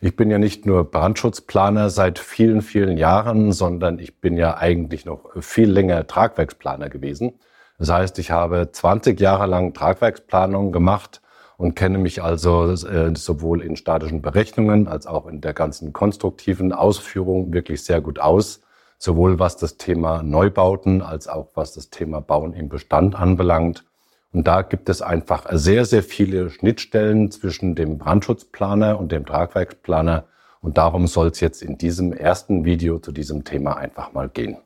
Ich bin ja nicht nur Brandschutzplaner seit vielen, vielen Jahren, sondern ich bin ja eigentlich noch viel länger Tragwerksplaner gewesen. Das heißt, ich habe 20 Jahre lang Tragwerksplanung gemacht und kenne mich also äh, sowohl in statischen Berechnungen als auch in der ganzen konstruktiven Ausführung wirklich sehr gut aus, sowohl was das Thema Neubauten als auch was das Thema Bauen im Bestand anbelangt. Und da gibt es einfach sehr, sehr viele Schnittstellen zwischen dem Brandschutzplaner und dem Tragwerksplaner. Und darum soll es jetzt in diesem ersten Video zu diesem Thema einfach mal gehen.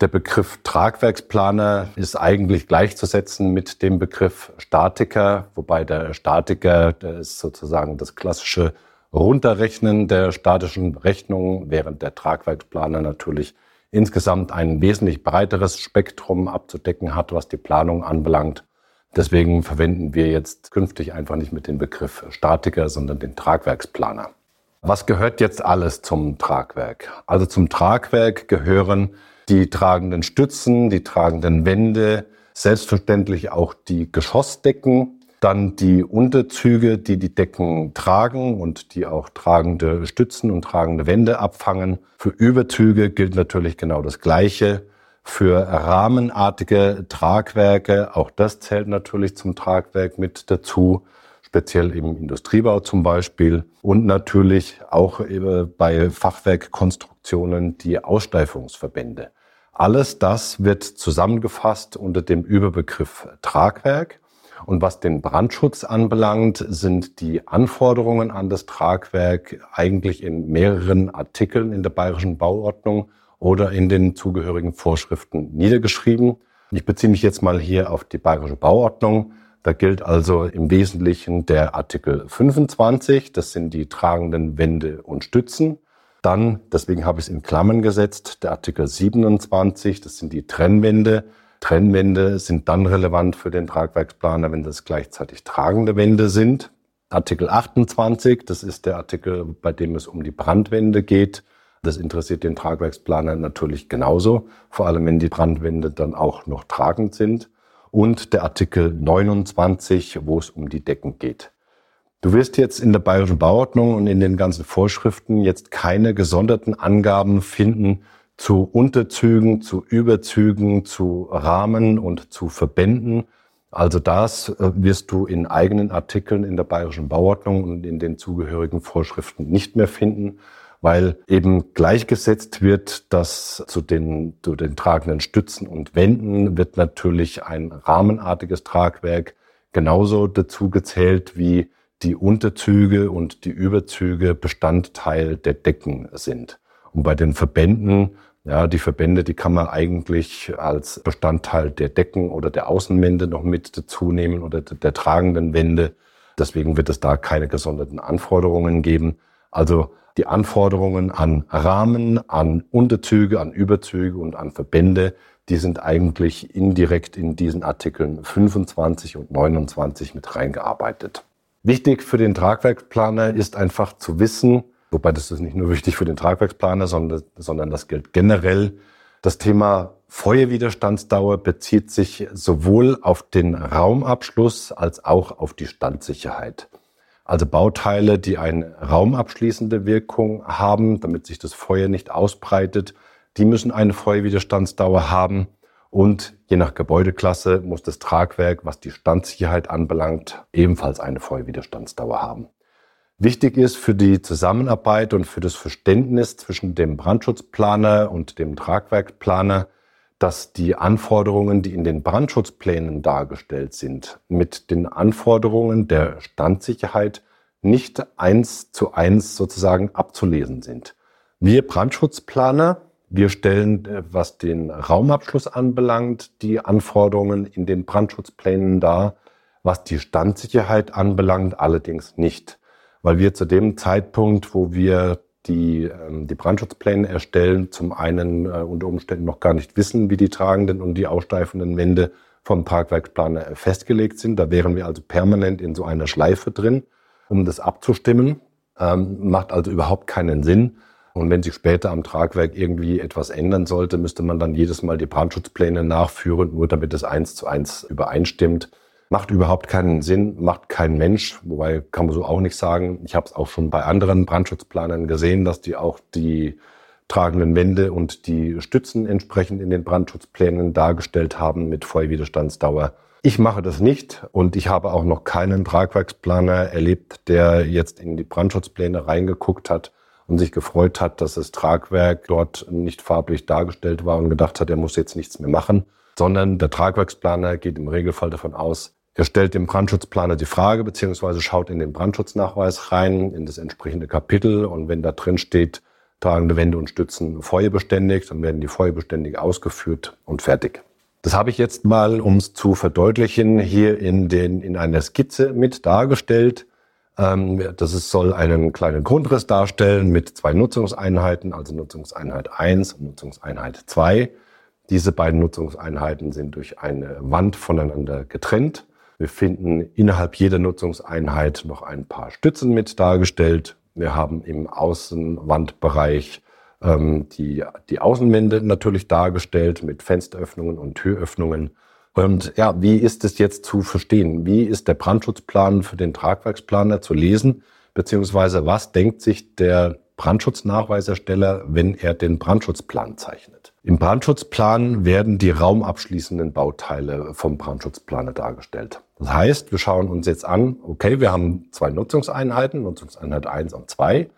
Der Begriff Tragwerksplaner ist eigentlich gleichzusetzen mit dem Begriff Statiker, wobei der Statiker, der ist sozusagen das klassische Runterrechnen der statischen Rechnung, während der Tragwerksplaner natürlich insgesamt ein wesentlich breiteres Spektrum abzudecken hat, was die Planung anbelangt. Deswegen verwenden wir jetzt künftig einfach nicht mit dem Begriff Statiker, sondern den Tragwerksplaner. Was gehört jetzt alles zum Tragwerk? Also zum Tragwerk gehören die tragenden Stützen, die tragenden Wände, selbstverständlich auch die Geschossdecken, dann die Unterzüge, die die Decken tragen und die auch tragende Stützen und tragende Wände abfangen. Für Überzüge gilt natürlich genau das Gleiche für rahmenartige Tragwerke. Auch das zählt natürlich zum Tragwerk mit dazu, speziell im Industriebau zum Beispiel. Und natürlich auch bei Fachwerkkonstruktionen die Aussteifungsverbände. Alles das wird zusammengefasst unter dem Überbegriff Tragwerk. Und was den Brandschutz anbelangt, sind die Anforderungen an das Tragwerk eigentlich in mehreren Artikeln in der Bayerischen Bauordnung oder in den zugehörigen Vorschriften niedergeschrieben. Ich beziehe mich jetzt mal hier auf die Bayerische Bauordnung. Da gilt also im Wesentlichen der Artikel 25, das sind die tragenden Wände und Stützen. Dann, deswegen habe ich es in Klammern gesetzt, der Artikel 27, das sind die Trennwände. Trennwände sind dann relevant für den Tragwerksplaner, wenn das gleichzeitig tragende Wände sind. Artikel 28, das ist der Artikel, bei dem es um die Brandwände geht. Das interessiert den Tragwerksplaner natürlich genauso, vor allem wenn die Brandwände dann auch noch tragend sind. Und der Artikel 29, wo es um die Decken geht. Du wirst jetzt in der Bayerischen Bauordnung und in den ganzen Vorschriften jetzt keine gesonderten Angaben finden zu Unterzügen, zu Überzügen, zu Rahmen und zu Verbänden. Also das äh, wirst du in eigenen Artikeln in der Bayerischen Bauordnung und in den zugehörigen Vorschriften nicht mehr finden weil eben gleichgesetzt wird, dass zu den, zu den tragenden Stützen und Wänden wird natürlich ein rahmenartiges Tragwerk genauso dazu gezählt wie die Unterzüge und die Überzüge Bestandteil der Decken sind. Und bei den Verbänden, ja, die Verbände, die kann man eigentlich als Bestandteil der Decken oder der Außenwände noch mit dazu nehmen oder der tragenden Wände. Deswegen wird es da keine gesonderten Anforderungen geben. Also die Anforderungen an Rahmen, an Unterzüge, an Überzüge und an Verbände, die sind eigentlich indirekt in diesen Artikeln 25 und 29 mit reingearbeitet. Wichtig für den Tragwerksplaner ist einfach zu wissen, wobei das ist nicht nur wichtig für den Tragwerksplaner, sondern, sondern das gilt generell, das Thema Feuerwiderstandsdauer bezieht sich sowohl auf den Raumabschluss als auch auf die Standsicherheit. Also Bauteile, die eine raumabschließende Wirkung haben, damit sich das Feuer nicht ausbreitet, die müssen eine Feuerwiderstandsdauer haben. Und je nach Gebäudeklasse muss das Tragwerk, was die Standsicherheit anbelangt, ebenfalls eine Feuerwiderstandsdauer haben. Wichtig ist für die Zusammenarbeit und für das Verständnis zwischen dem Brandschutzplaner und dem Tragwerkplaner, dass die Anforderungen, die in den Brandschutzplänen dargestellt sind, mit den Anforderungen der Standsicherheit nicht eins zu eins sozusagen abzulesen sind. Wir Brandschutzplaner, wir stellen, äh, was den Raumabschluss anbelangt, die Anforderungen in den Brandschutzplänen dar, was die Standsicherheit anbelangt, allerdings nicht. Weil wir zu dem Zeitpunkt, wo wir die ähm, die Brandschutzpläne erstellen, zum einen äh, unter Umständen noch gar nicht wissen, wie die tragenden und die aussteifenden Wände vom Tragwerksplaner festgelegt sind. Da wären wir also permanent in so einer Schleife drin, um das abzustimmen. Ähm, macht also überhaupt keinen Sinn. Und wenn sich später am Tragwerk irgendwie etwas ändern sollte, müsste man dann jedes Mal die Brandschutzpläne nachführen, nur damit es eins zu eins übereinstimmt. Macht überhaupt keinen Sinn, macht kein Mensch, wobei kann man so auch nicht sagen. Ich habe es auch schon bei anderen Brandschutzplanern gesehen, dass die auch die tragenden Wände und die Stützen entsprechend in den Brandschutzplänen dargestellt haben mit Feuerwiderstandsdauer. Ich mache das nicht und ich habe auch noch keinen Tragwerksplaner erlebt, der jetzt in die Brandschutzpläne reingeguckt hat und sich gefreut hat, dass das Tragwerk dort nicht farblich dargestellt war und gedacht hat, er muss jetzt nichts mehr machen, sondern der Tragwerksplaner geht im Regelfall davon aus, er stellt dem Brandschutzplaner die Frage, beziehungsweise schaut in den Brandschutznachweis rein, in das entsprechende Kapitel. Und wenn da drin steht, tragende Wände und Stützen feuerbeständig, dann werden die feuerbeständig ausgeführt und fertig. Das habe ich jetzt mal, um es zu verdeutlichen, hier in, den, in einer Skizze mit dargestellt. Ähm, das ist, soll einen kleinen Grundriss darstellen mit zwei Nutzungseinheiten, also Nutzungseinheit 1 und Nutzungseinheit 2. Diese beiden Nutzungseinheiten sind durch eine Wand voneinander getrennt. Wir finden innerhalb jeder Nutzungseinheit noch ein paar Stützen mit dargestellt. Wir haben im Außenwandbereich ähm, die, die Außenwände natürlich dargestellt mit Fensteröffnungen und Türöffnungen. Und ja, wie ist es jetzt zu verstehen? Wie ist der Brandschutzplan für den Tragwerksplaner zu lesen? Beziehungsweise was denkt sich der Brandschutznachweisersteller, wenn er den Brandschutzplan zeichnet? Im Brandschutzplan werden die raumabschließenden Bauteile vom Brandschutzplaner dargestellt. Das heißt, wir schauen uns jetzt an, okay, wir haben zwei Nutzungseinheiten, Nutzungseinheit 1 und 2.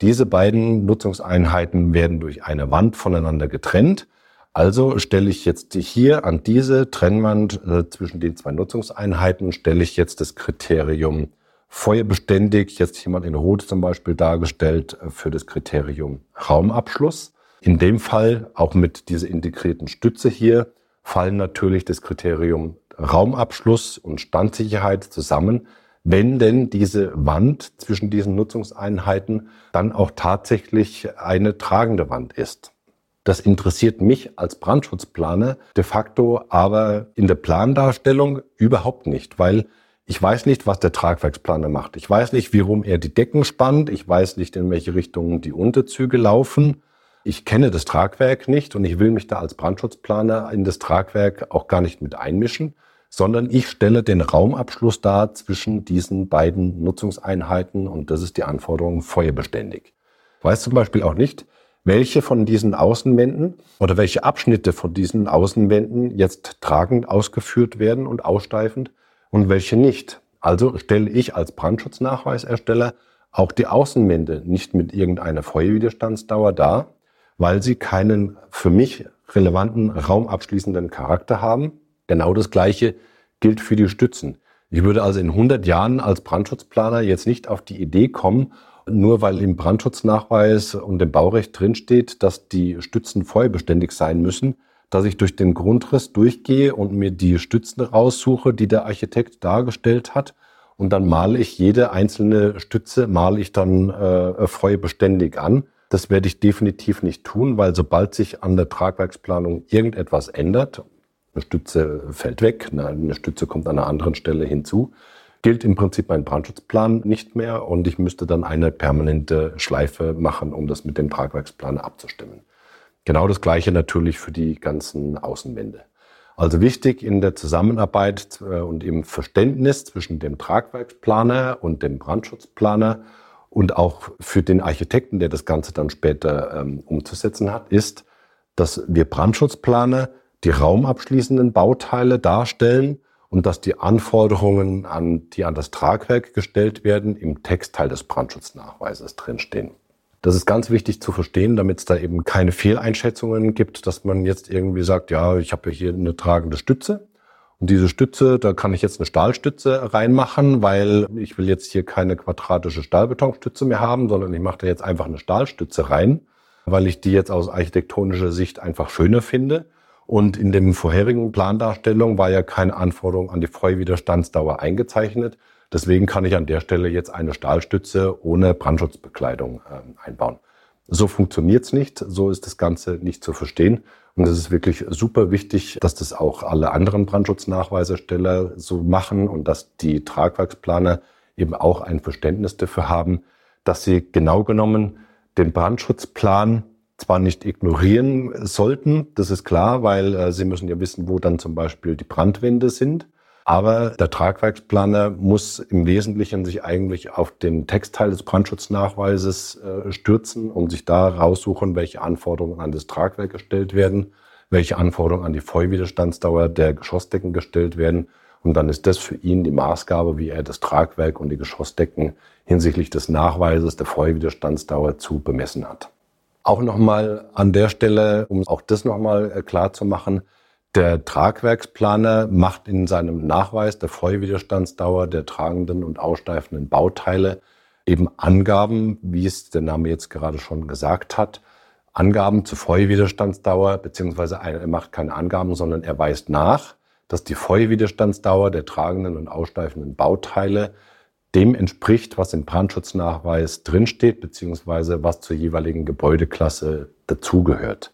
Diese beiden Nutzungseinheiten werden durch eine Wand voneinander getrennt. Also stelle ich jetzt hier an diese Trennwand äh, zwischen den zwei Nutzungseinheiten, stelle ich jetzt das Kriterium feuerbeständig, jetzt jemand in Rot zum Beispiel dargestellt, äh, für das Kriterium Raumabschluss. In dem Fall, auch mit dieser integrierten Stütze hier, fallen natürlich das Kriterium Raumabschluss und Standsicherheit zusammen, wenn denn diese Wand zwischen diesen Nutzungseinheiten dann auch tatsächlich eine tragende Wand ist. Das interessiert mich als Brandschutzplaner de facto aber in der Plandarstellung überhaupt nicht, weil ich weiß nicht, was der Tragwerksplaner macht. Ich weiß nicht, wie rum er die Decken spannt. Ich weiß nicht, in welche Richtungen die Unterzüge laufen. Ich kenne das Tragwerk nicht und ich will mich da als Brandschutzplaner in das Tragwerk auch gar nicht mit einmischen sondern ich stelle den Raumabschluss dar zwischen diesen beiden Nutzungseinheiten und das ist die Anforderung feuerbeständig. Ich weiß zum Beispiel auch nicht, welche von diesen Außenwänden oder welche Abschnitte von diesen Außenwänden jetzt tragend ausgeführt werden und aussteifend und welche nicht. Also stelle ich als Brandschutznachweisersteller auch die Außenwände nicht mit irgendeiner Feuerwiderstandsdauer dar, weil sie keinen für mich relevanten raumabschließenden Charakter haben Genau das Gleiche gilt für die Stützen. Ich würde also in 100 Jahren als Brandschutzplaner jetzt nicht auf die Idee kommen, nur weil im Brandschutznachweis und im Baurecht drinsteht, dass die Stützen feuerbeständig sein müssen, dass ich durch den Grundriss durchgehe und mir die Stützen raussuche, die der Architekt dargestellt hat. Und dann male ich jede einzelne Stütze, male ich dann äh, feuerbeständig an. Das werde ich definitiv nicht tun, weil sobald sich an der Tragwerksplanung irgendetwas ändert, eine Stütze fällt weg, eine Stütze kommt an einer anderen Stelle hinzu. Gilt im Prinzip mein Brandschutzplan nicht mehr und ich müsste dann eine permanente Schleife machen, um das mit dem Tragwerksplan abzustimmen. Genau das Gleiche natürlich für die ganzen Außenwände. Also wichtig in der Zusammenarbeit äh, und im Verständnis zwischen dem Tragwerksplaner und dem Brandschutzplaner und auch für den Architekten, der das Ganze dann später ähm, umzusetzen hat, ist, dass wir Brandschutzplaner die raumabschließenden Bauteile darstellen und dass die Anforderungen, an, die an das Tragwerk gestellt werden, im Textteil des Brandschutznachweises drinstehen. Das ist ganz wichtig zu verstehen, damit es da eben keine Fehleinschätzungen gibt, dass man jetzt irgendwie sagt, ja, ich habe hier eine tragende Stütze und diese Stütze, da kann ich jetzt eine Stahlstütze reinmachen, weil ich will jetzt hier keine quadratische Stahlbetonstütze mehr haben, sondern ich mache da jetzt einfach eine Stahlstütze rein, weil ich die jetzt aus architektonischer Sicht einfach schöner finde. Und in dem vorherigen Plandarstellung war ja keine Anforderung an die Feuerwiderstandsdauer eingezeichnet. Deswegen kann ich an der Stelle jetzt eine Stahlstütze ohne Brandschutzbekleidung äh, einbauen. So funktioniert's nicht, so ist das Ganze nicht zu verstehen. Und es ist wirklich super wichtig, dass das auch alle anderen Brandschutznachweisersteller so machen und dass die Tragwerksplaner eben auch ein Verständnis dafür haben, dass sie genau genommen den Brandschutzplan zwar nicht ignorieren sollten, das ist klar, weil äh, sie müssen ja wissen, wo dann zum Beispiel die Brandwände sind. Aber der Tragwerksplaner muss im Wesentlichen sich eigentlich auf den Textteil des Brandschutznachweises äh, stürzen und sich da raussuchen, welche Anforderungen an das Tragwerk gestellt werden, welche Anforderungen an die Feuerwiderstandsdauer der Geschossdecken gestellt werden. Und dann ist das für ihn die Maßgabe, wie er das Tragwerk und die Geschossdecken hinsichtlich des Nachweises der Feuerwiderstandsdauer zu bemessen hat. Auch nochmal an der Stelle, um auch das nochmal äh, klar zu machen, der Tragwerksplaner macht in seinem Nachweis der Feuerwiderstandsdauer der tragenden und aussteifenden Bauteile eben Angaben, wie es der Name jetzt gerade schon gesagt hat, Angaben zur Feuerwiderstandsdauer, beziehungsweise er macht keine Angaben, sondern er weist nach, dass die Feuerwiderstandsdauer der tragenden und aussteifenden Bauteile dem entspricht, was im Brandschutznachweis drinsteht, beziehungsweise was zur jeweiligen Gebäudeklasse dazugehört.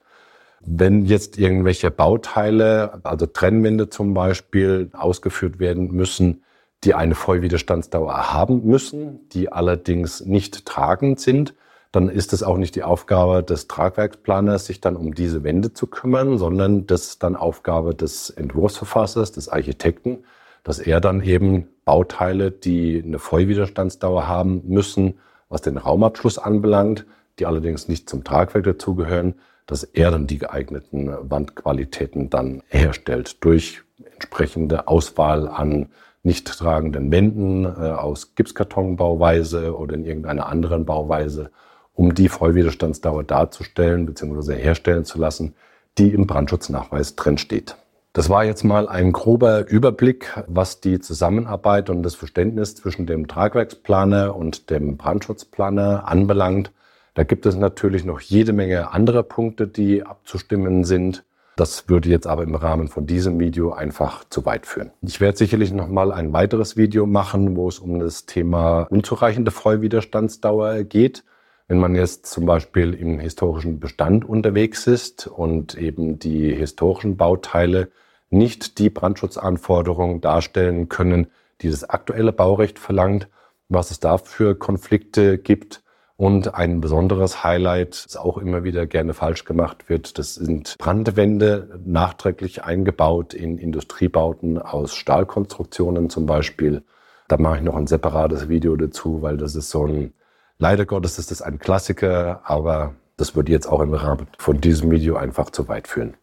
Wenn jetzt irgendwelche Bauteile, also Trennwände zum Beispiel, ausgeführt werden müssen, die eine Vollwiderstandsdauer haben müssen, die allerdings nicht tragend sind, dann ist es auch nicht die Aufgabe des Tragwerksplaners, sich dann um diese Wände zu kümmern, sondern das ist dann Aufgabe des Entwurfsverfassers, des Architekten, dass er dann eben Bauteile, die eine Vollwiderstandsdauer haben müssen, was den Raumabschluss anbelangt, die allerdings nicht zum Tragwerk dazugehören, dass er dann die geeigneten Wandqualitäten dann herstellt durch entsprechende Auswahl an nicht tragenden Wänden äh, aus Gipskartonbauweise oder in irgendeiner anderen Bauweise, um die Vollwiderstandsdauer darzustellen bzw. herstellen zu lassen, die im Brandschutznachweis drin steht. Das war jetzt mal ein grober Überblick, was die Zusammenarbeit und das Verständnis zwischen dem Tragwerksplaner und dem Brandschutzplaner anbelangt. Da gibt es natürlich noch jede Menge anderer Punkte, die abzustimmen sind. Das würde jetzt aber im Rahmen von diesem Video einfach zu weit führen. Ich werde sicherlich noch mal ein weiteres Video machen, wo es um das Thema unzureichende Vollwiderstandsdauer geht. Wenn man jetzt zum Beispiel im historischen Bestand unterwegs ist und eben die historischen Bauteile nicht die Brandschutzanforderungen darstellen können, die das aktuelle Baurecht verlangt, was es da für Konflikte gibt, und ein besonderes Highlight, das auch immer wieder gerne falsch gemacht wird, das sind Brandwände nachträglich eingebaut in Industriebauten aus Stahlkonstruktionen zum Beispiel. Da mache ich noch ein separates Video dazu, weil das ist so ein, leider Gottes ist das ein Klassiker, aber das würde jetzt auch im Rahmen von diesem Video einfach zu weit führen.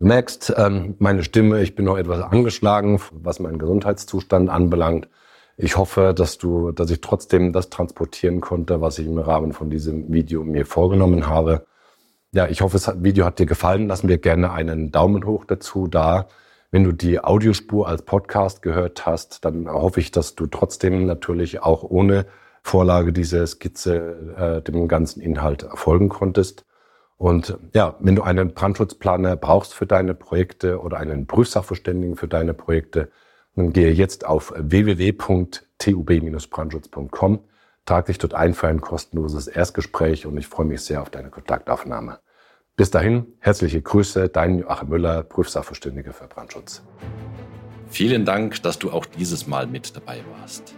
Du merkst, ähm, meine Stimme, ich bin noch etwas angeschlagen, was meinen Gesundheitszustand anbelangt. Ich hoffe, dass du, dass ich trotzdem das transportieren konnte, was ich im Rahmen von diesem Video mir vorgenommen habe. Ja, ich hoffe, das Video hat dir gefallen. Lass mir gerne einen Daumen hoch dazu da. Wenn du die Audiospur als Podcast gehört hast, dann hoffe ich, dass du trotzdem natürlich auch ohne Vorlage dieser Skizze äh, dem ganzen Inhalt folgen konntest. Und ja, wenn du einen Brandschutzplaner brauchst für deine Projekte oder einen Prüfsachverständigen für deine Projekte, dann gehe jetzt auf www.tub-brandschutz.com, trag dich dort ein für ein kostenloses Erstgespräch und ich freue mich sehr auf deine Kontaktaufnahme. Bis dahin, herzliche Grüße, dein Joachim Müller, Prüfsachverständiger für Brandschutz. Vielen Dank, dass du auch dieses Mal mit dabei warst.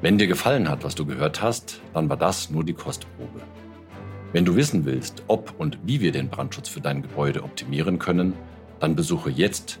Wenn dir gefallen hat, was du gehört hast, dann war das nur die Kostprobe. Wenn du wissen willst, ob und wie wir den Brandschutz für dein Gebäude optimieren können, dann besuche jetzt